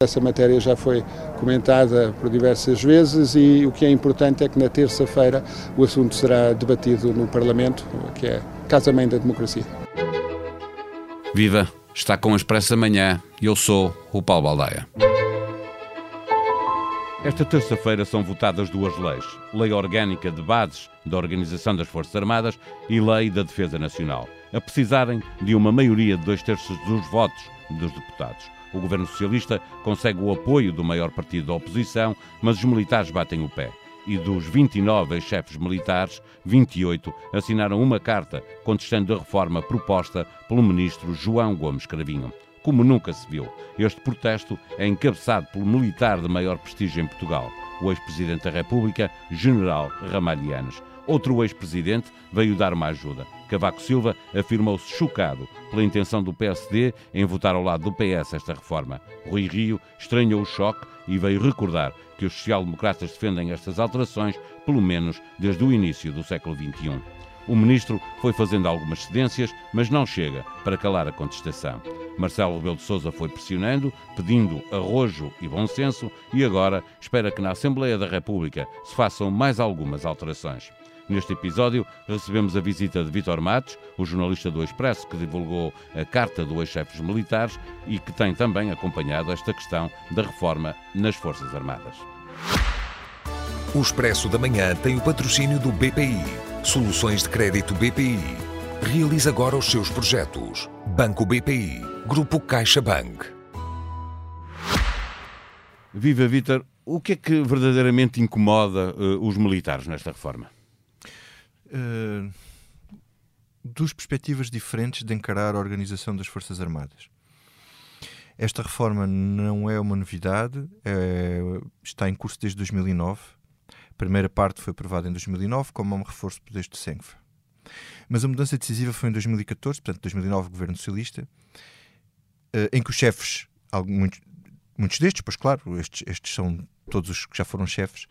Essa matéria já foi comentada por diversas vezes e o que é importante é que na terça-feira o assunto será debatido no Parlamento, que é casa-mãe da democracia. Viva! Está com o Expresso Amanhã e eu sou o Paulo Baldaia. Esta terça-feira são votadas duas leis: Lei Orgânica de Bases da Organização das Forças Armadas e Lei da Defesa Nacional, a precisarem de uma maioria de dois terços dos votos dos deputados. O governo socialista consegue o apoio do maior partido da oposição, mas os militares batem o pé. E dos 29 chefes militares, 28 assinaram uma carta contestando a reforma proposta pelo ministro João Gomes Cravinho. Como nunca se viu, este protesto é encabeçado pelo militar de maior prestígio em Portugal, o ex-presidente da República, General Ramalhianes. Outro ex-presidente veio dar uma ajuda. Cavaco Silva afirmou-se chocado pela intenção do PSD em votar ao lado do PS esta reforma. Rui Rio estranhou o choque e veio recordar que os social-democratas defendem estas alterações, pelo menos desde o início do século XXI. O ministro foi fazendo algumas cedências, mas não chega para calar a contestação. Marcelo Rebelo de Sousa foi pressionando, pedindo arrojo e bom senso e agora espera que na Assembleia da República se façam mais algumas alterações. Neste episódio, recebemos a visita de Vítor Matos, o jornalista do Expresso que divulgou a carta dos chefes militares e que tem também acompanhado esta questão da reforma nas Forças Armadas. O Expresso da Manhã tem o patrocínio do BPI. Soluções de crédito BPI. Realize agora os seus projetos. Banco BPI. Grupo CaixaBank. Viva Vítor, o que é que verdadeiramente incomoda uh, os militares nesta reforma? Uh, duas perspectivas diferentes de encarar a organização das Forças Armadas. Esta reforma não é uma novidade, é, está em curso desde 2009. A primeira parte foi aprovada em 2009 como um reforço de poderes do SENGFA. Mas a mudança decisiva foi em 2014, portanto, 2009, governo socialista, uh, em que os chefes, muitos, muitos destes, pois claro, estes, estes são todos os que já foram chefes,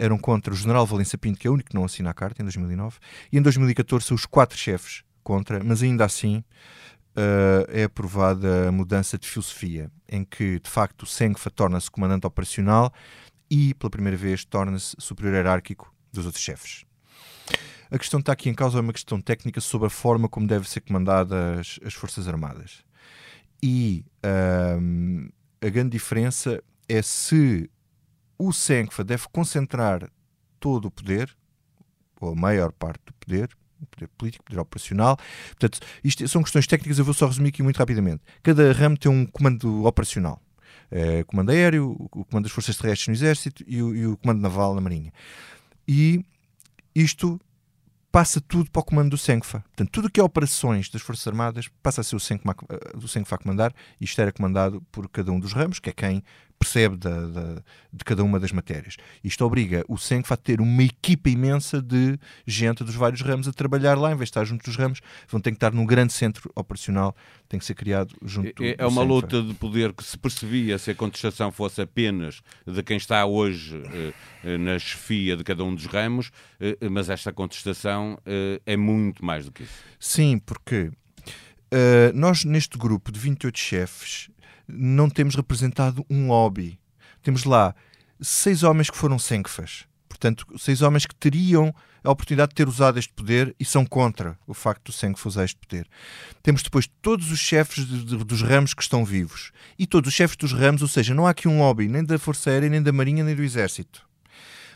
eram contra o general Valença Pinto, que é o único que não assina a carta, em 2009, e em 2014 são os quatro chefes contra, mas ainda assim uh, é aprovada a mudança de filosofia, em que de facto o Sengfa torna-se comandante operacional e pela primeira vez torna-se superior hierárquico dos outros chefes. A questão que está aqui em causa é uma questão técnica sobre a forma como devem ser comandadas as Forças Armadas. E um, a grande diferença é se o SENCFA deve concentrar todo o poder, ou a maior parte do poder, poder político, poder operacional. Portanto, isto são questões técnicas, eu vou só resumir aqui muito rapidamente. Cada ramo tem um comando operacional. É, comando aéreo, o comando das forças terrestres no exército e o, e o comando naval na marinha. E isto passa tudo para o comando do SENCFA. Portanto, tudo o que é operações das Forças Armadas passa a ser o SENCFA a comandar e isto era comandado por cada um dos ramos, que é quem percebe da, da, de cada uma das matérias. Isto obriga o SENCF a ter uma equipa imensa de gente dos vários ramos a trabalhar lá, em vez de estar junto dos ramos, vão ter que estar num grande centro operacional, tem que ser criado junto É, é uma luta de poder que se percebia se a contestação fosse apenas de quem está hoje eh, na chefia de cada um dos ramos, eh, mas esta contestação eh, é muito mais do que isso. Sim, porque Uh, nós, neste grupo de 28 chefes, não temos representado um lobby. Temos lá seis homens que foram senkfas. Portanto, seis homens que teriam a oportunidade de ter usado este poder e são contra o facto do Senghfa usar este poder. Temos depois todos os chefes de, de, dos ramos que estão vivos. E todos os chefes dos ramos, ou seja, não há aqui um lobby nem da Força Aérea, nem da Marinha, nem do Exército.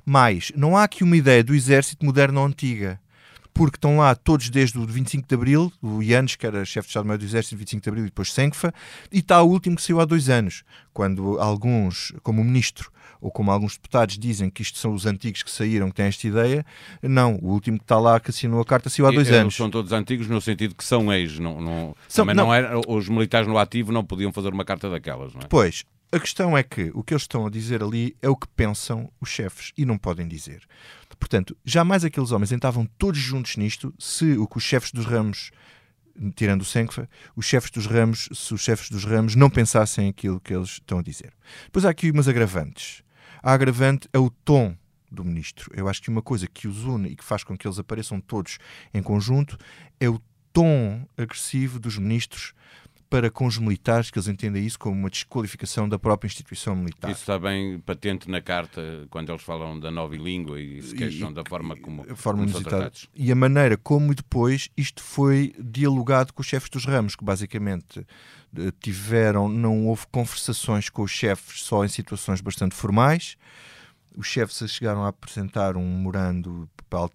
Mas não há aqui uma ideia do Exército moderno ou antiga porque estão lá todos desde o 25 de Abril, o Yanes, que era chefe de Estado-Maior do Exército, 25 de Abril, e depois Senkfa, e está o último que saiu há dois anos, quando alguns, como o Ministro, ou como alguns deputados dizem que isto são os antigos que saíram, que têm esta ideia, não, o último que está lá, que assinou a carta, saiu há dois e, anos. São todos antigos no sentido que são ex, não, não, são, não, não era, os militares no ativo não podiam fazer uma carta daquelas, não é? Pois, a questão é que o que eles estão a dizer ali é o que pensam os chefes e não podem dizer. Portanto, jamais aqueles homens entravam todos juntos nisto se o que os chefes dos ramos, tirando o Senkfa, os chefes dos ramos, se os chefes dos ramos não pensassem aquilo que eles estão a dizer. Depois há aqui umas agravantes. A agravante é o tom do ministro. Eu acho que uma coisa que os une e que faz com que eles apareçam todos em conjunto é o tom agressivo dos ministros para com os militares, que eles entendem isso como uma desqualificação da própria instituição militar. Isso está bem patente na carta, quando eles falam da nova língua e se queixam e, da forma como, forma como tratados. E a maneira como depois isto foi dialogado com os chefes dos ramos, que basicamente eh, tiveram, não houve conversações com os chefes só em situações bastante formais, os chefes chegaram a apresentar um memorando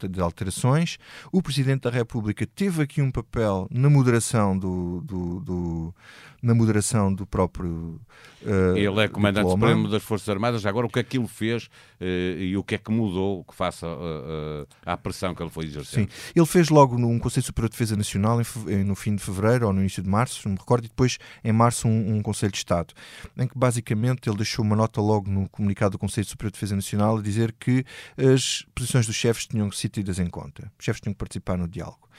de alterações. O Presidente da República teve aqui um papel na moderação do, do, do na moderação do próprio. Uh, ele é Comandante diploma. Supremo das Forças Armadas. Agora, o que é que ele fez uh, e o que é que mudou que faça uh, à pressão que ele foi exercendo? Sim, ele fez logo num Conselho Superior de Defesa Nacional em, no fim de fevereiro ou no início de março, não me recordo, e depois em março um, um, Conselho de Estado, em que basicamente ele deixou uma nota logo no comunicado do Conselho Superior de Defesa Nacional a dizer que as posições dos chefes tinham que ser tidas em conta. Os chefes tinham que participar no diálogo.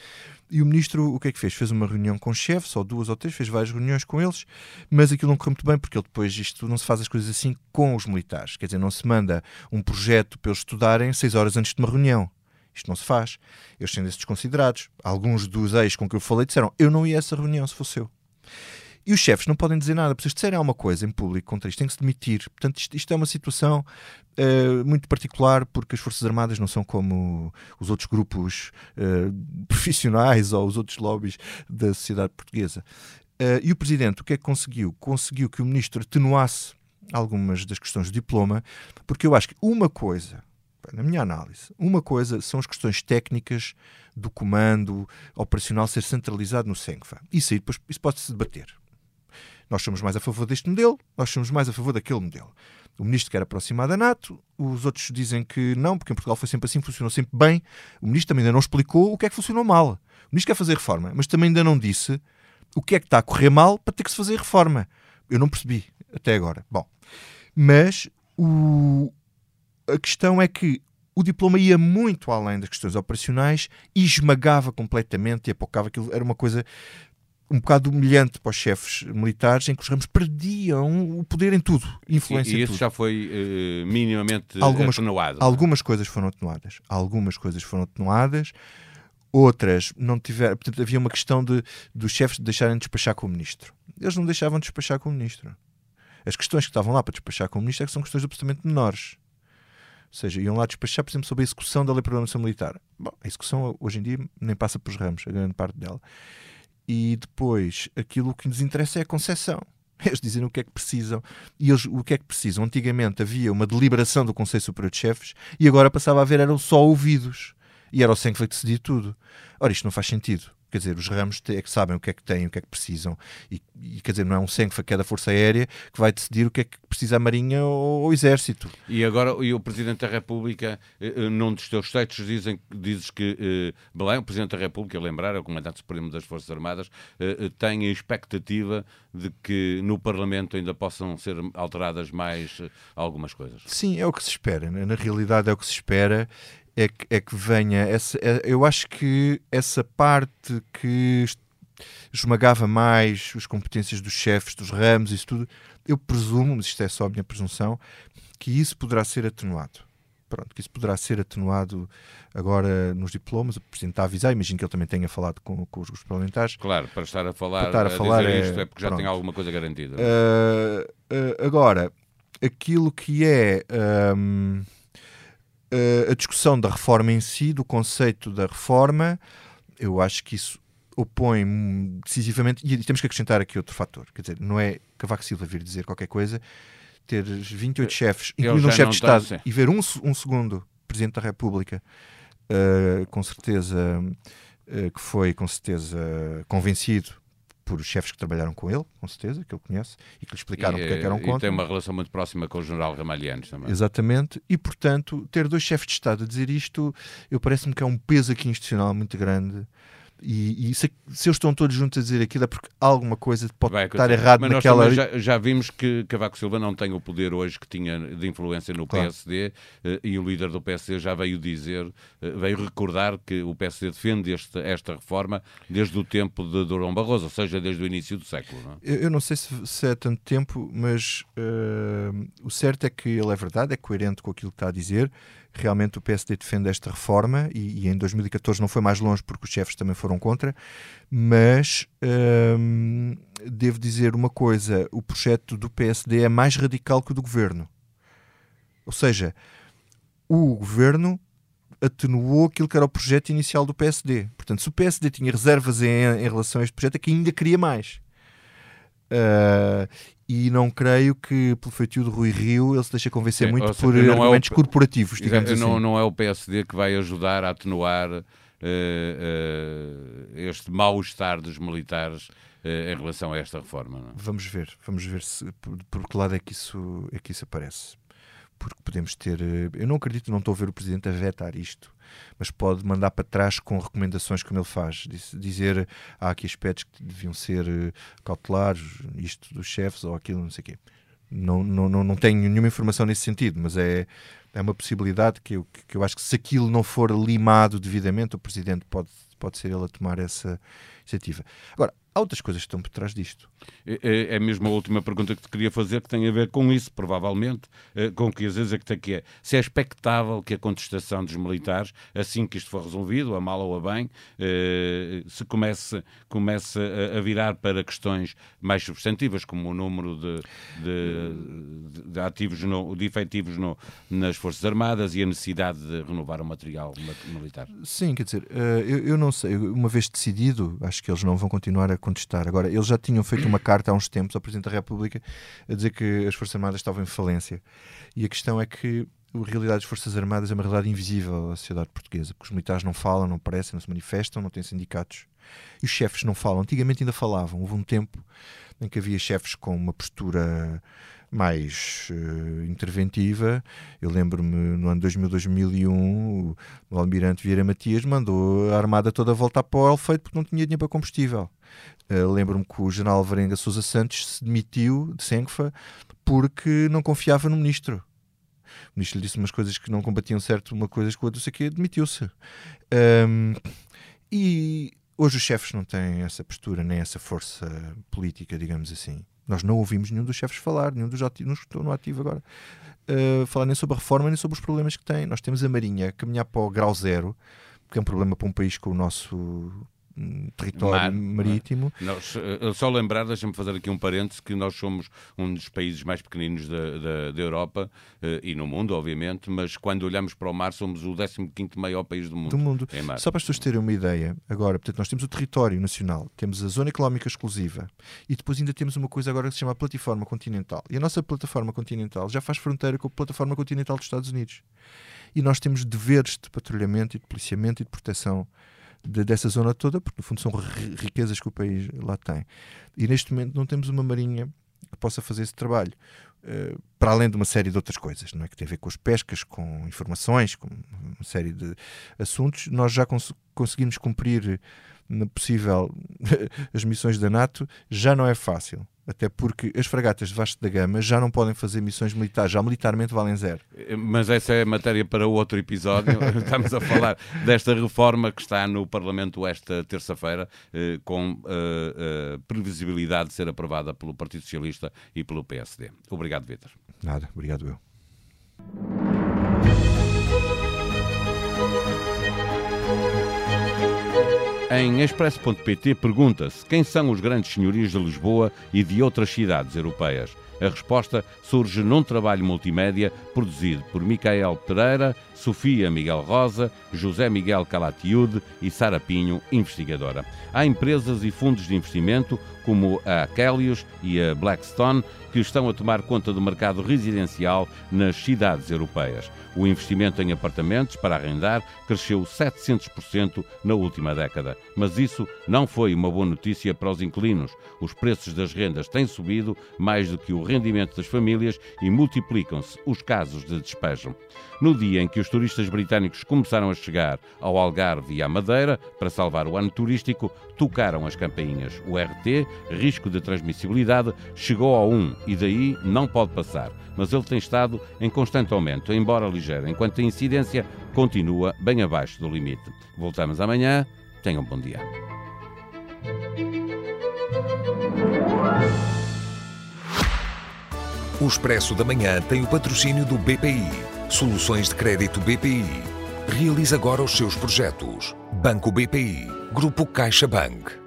E o ministro, o que é que fez? Fez uma reunião com chefes, ou duas ou três, fez várias reuniões com eles, mas aquilo não correu muito bem, porque ele depois, isto não se faz as coisas assim com os militares. Quer dizer, não se manda um projeto para eles estudarem seis horas antes de uma reunião. Isto não se faz. Eles sendo desconsiderados. Alguns dos ex com que eu falei disseram: Eu não ia a essa reunião se fosse eu. E os chefes não podem dizer nada, porque se disserem alguma coisa em público contra isto, tem que se demitir. Portanto, isto, isto é uma situação uh, muito particular, porque as Forças Armadas não são como os outros grupos uh, profissionais ou os outros lobbies da sociedade portuguesa. Uh, e o Presidente, o que é que conseguiu? Conseguiu que o Ministro atenuasse algumas das questões do diploma, porque eu acho que uma coisa, na minha análise, uma coisa são as questões técnicas do comando operacional ser centralizado no SENCFA. Isso aí depois isso pode-se debater. Nós somos mais a favor deste modelo, nós somos mais a favor daquele modelo. O ministro quer aproximar da NATO, os outros dizem que não, porque em Portugal foi sempre assim, funcionou sempre bem. O ministro também ainda não explicou o que é que funcionou mal. O ministro quer fazer reforma, mas também ainda não disse o que é que está a correr mal para ter que se fazer reforma. Eu não percebi até agora. Bom, mas o... a questão é que o diploma ia muito além das questões operacionais e esmagava completamente e apocava aquilo. Era uma coisa um bocado humilhante para os chefes militares, em que os ramos perdiam o poder em tudo, influência e, e isso já foi uh, minimamente algumas, atenuado. É? Algumas coisas foram atenuadas. Algumas coisas foram atenuadas, outras não tiveram. Portanto, havia uma questão de dos chefes deixarem de despachar com o ministro. Eles não deixavam de despachar com o ministro. As questões que estavam lá para despachar com o ministro é que são questões absolutamente menores. Ou seja, iam lá despachar, por exemplo, sobre a execução da lei de programação militar. Bom, a execução hoje em dia nem passa pelos ramos, a grande parte dela. E depois, aquilo que nos interessa é a concessão. Eles dizem o que é que precisam. E eles o que é que precisam? Antigamente havia uma deliberação do Conselho Superior de Chefes e agora passava a haver eram só ouvidos. E era o SENC que decidir tudo. Ora, isto não faz sentido. Quer dizer, os ramos é que sabem o que é que têm, o que é que precisam. E, e quer dizer, não é um SENCFA que é da Força Aérea que vai decidir o que é que precisa a Marinha ou, o Exército. E agora e o Presidente da República, eh, eh, num dos teus textos, dizem, dizes que eh, Belém, o Presidente da República, lembrar, é o Comandante Supremo das Forças Armadas, eh, tem a expectativa de que no Parlamento ainda possam ser alteradas mais eh, algumas coisas. Sim, é o que se espera. Né? Na realidade é o que se espera é que, é que venha essa. É, eu acho que essa parte que esmagava mais as competências dos chefes, dos ramos, isso tudo, eu presumo, mas isto é só a minha presunção, que isso poderá ser atenuado. Pronto, que isso poderá ser atenuado agora nos diplomas. O Presidente está a avisar, imagino que ele também tenha falado com, com os grupos parlamentares. Claro, para estar a falar, estar a, a falar é, isto é porque pronto. já tem alguma coisa garantida. Uh, uh, agora, aquilo que é. Um, uh, a discussão da reforma em si, do conceito da reforma, eu acho que isso opõe decisivamente. E temos que acrescentar aqui outro fator: quer dizer, não é Cavaco Silva vir dizer qualquer coisa, ter 28 chefes, incluindo um chefe de Estado, tá, e ver um, um segundo Presidente da República, uh, com certeza. Uh, que foi com certeza convencido por chefes que trabalharam com ele, com certeza, que ele conhece, e que lhe explicaram e, porque é que eram contra. E tem uma relação muito próxima com o general Ramalhianos também. Exatamente, e portanto, ter dois chefes de Estado a dizer isto, eu parece-me que é um peso aqui institucional muito grande e, e se, se, eles estão todos juntos a dizer aquilo é porque alguma coisa pode Vai, estar errado mas naquela. Já, já, vimos que Cavaco Silva não tem o poder hoje que tinha de influência no claro. PSD eh, e o líder do PSD já veio dizer, eh, veio recordar que o PSD defende este, esta reforma desde o tempo de Durão Barroso, ou seja, desde o início do século. Não é? eu, eu, não sei se, se, é tanto tempo, mas uh, o certo é que ele é verdade, é coerente com aquilo que está a dizer realmente o PSD defende esta reforma e, e, em 2014 não foi mais longe porque os chefes também foram foram contra, mas hum, devo dizer uma coisa: o projeto do PSD é mais radical que o do governo. Ou seja, o governo atenuou aquilo que era o projeto inicial do PSD. Portanto, se o PSD tinha reservas em, em relação a este projeto, é que ainda queria mais. Uh, e não creio que pelo feitio de Rui Rio ele se deixe convencer muito por argumentos é o, corporativos, digamos não, assim. Não é o PSD que vai ajudar a atenuar este mal-estar dos militares em relação a esta reforma. Não? É? Vamos ver, vamos ver se, por, por que lado é que isso, é que isso aparece porque podemos ter. Eh, eu não acredito, não estou a ver o Presidente a vetar isto, mas pode mandar para trás com recomendações como ele faz. Dizer há aqui aspectos que deviam ser eh, cautelares, isto dos chefes ou aquilo, não sei o quê. Não, não, não, tenho nenhuma informação nesse sentido, mas é, é uma possibilidade que eu, que eu acho que se aquilo não for limado devidamente, o Presidente pode, pode ser ele a tomar essa iniciativa. Agora, há outras coisas que estão por trás disto. É, é, é mesmo a última pergunta que te queria fazer, que tem a ver com isso, provavelmente, eh, com que às vezes é que, que é. Se é expectável que a contestação dos militares, assim que isto for resolvido, a mal ou a bem, eh, se comece, comece a virar para questões mais substantivas, como o número de, de, de ativos, no, de efetivos no, nas Forças Armadas e a necessidade de renovar o material militar. Sim, quer dizer, eh, eu, eu não sei, uma vez decidido, acho que eles não vão continuar a contestar. Agora, eles já tinham feito uma carta há uns tempos ao Presidente da República a dizer que as Forças Armadas estavam em falência. E a questão é que a realidade das Forças Armadas é uma realidade invisível à sociedade portuguesa, porque os militares não falam, não aparecem, não se manifestam, não têm sindicatos. E os chefes não falam. Antigamente ainda falavam. Houve um tempo em que havia chefes com uma postura mais uh, interventiva. Eu lembro-me no ano 2000, 2001, o almirante Vieira Matias mandou a armada toda voltar para o Alfeito porque não tinha dinheiro para combustível. Uh, lembro-me que o general Varenga Sousa Santos se demitiu de Senfa porque não confiava no ministro. O ministro lhe disse umas coisas que não combatiam certo uma coisa com a outra, que demitiu-se. Um, e hoje os chefes não têm essa postura, nem essa força política, digamos assim. Nós não ouvimos nenhum dos chefes falar, nenhum dos ativos, que estão no ativo agora, uh, falar nem sobre a reforma, nem sobre os problemas que têm. Nós temos a Marinha a caminhar para o grau zero, que é um problema para um país com o nosso território Mar, marítimo. Nós, eh, só lembrar, deixa-me fazer aqui um parênteses, que nós somos um dos países mais pequeninos da, da, da Europa uh, e no mundo, obviamente, mas quando olhamos para o mar somos o 15 maior país do mundo. Do mundo. Só para as pessoas terem uma ideia, agora, portanto, nós temos o território nacional, temos a zona económica exclusiva e depois ainda temos uma coisa agora que se chama plataforma continental. E a nossa plataforma continental já faz fronteira com a plataforma continental dos Estados Unidos. E nós temos deveres de patrulhamento e de policiamento e de proteção de, dessa zona toda, porque no fundo são riquezas que o país lá tem. E neste momento não temos uma marinha que possa fazer esse trabalho. Uh, para além de uma série de outras coisas, não é que tem a ver com as pescas, com informações, com uma série de assuntos, nós já cons conseguimos cumprir na possível as missões da NATO, já não é fácil. Até porque as fragatas de Vasco da Gama já não podem fazer missões militares, já militarmente valem zero. Mas essa é matéria para outro episódio. Estamos a falar desta reforma que está no Parlamento esta terça-feira, eh, com eh, eh, previsibilidade de ser aprovada pelo Partido Socialista e pelo PSD. Obrigado, Vitor. Nada, obrigado eu. Em Expresso.pt pergunta-se quem são os grandes senhorios de Lisboa e de outras cidades europeias. A resposta surge num trabalho multimédia produzido por Micael Pereira, Sofia Miguel Rosa, José Miguel Calatiude e Sara Pinho, investigadora. Há empresas e fundos de investimento, como a Kellius e a Blackstone, que estão a tomar conta do mercado residencial nas cidades europeias. O investimento em apartamentos para arrendar cresceu 700% na última década. Mas isso não foi uma boa notícia para os inquilinos. Os preços das rendas têm subido mais do que o rendimento das famílias e multiplicam-se os casos de despejo. No dia em que os turistas britânicos começaram a chegar ao Algarve e à Madeira para salvar o ano turístico, tocaram as campainhas. O RT, risco de transmissibilidade, chegou ao 1 e daí não pode passar. Mas ele tem estado em constante aumento, embora ligeiro, enquanto a incidência continua bem abaixo do limite. Voltamos amanhã. Tenham um bom dia. O Expresso da Manhã tem o patrocínio do BPI. Soluções de crédito BPI. Realize agora os seus projetos. Banco BPI Grupo CaixaBank.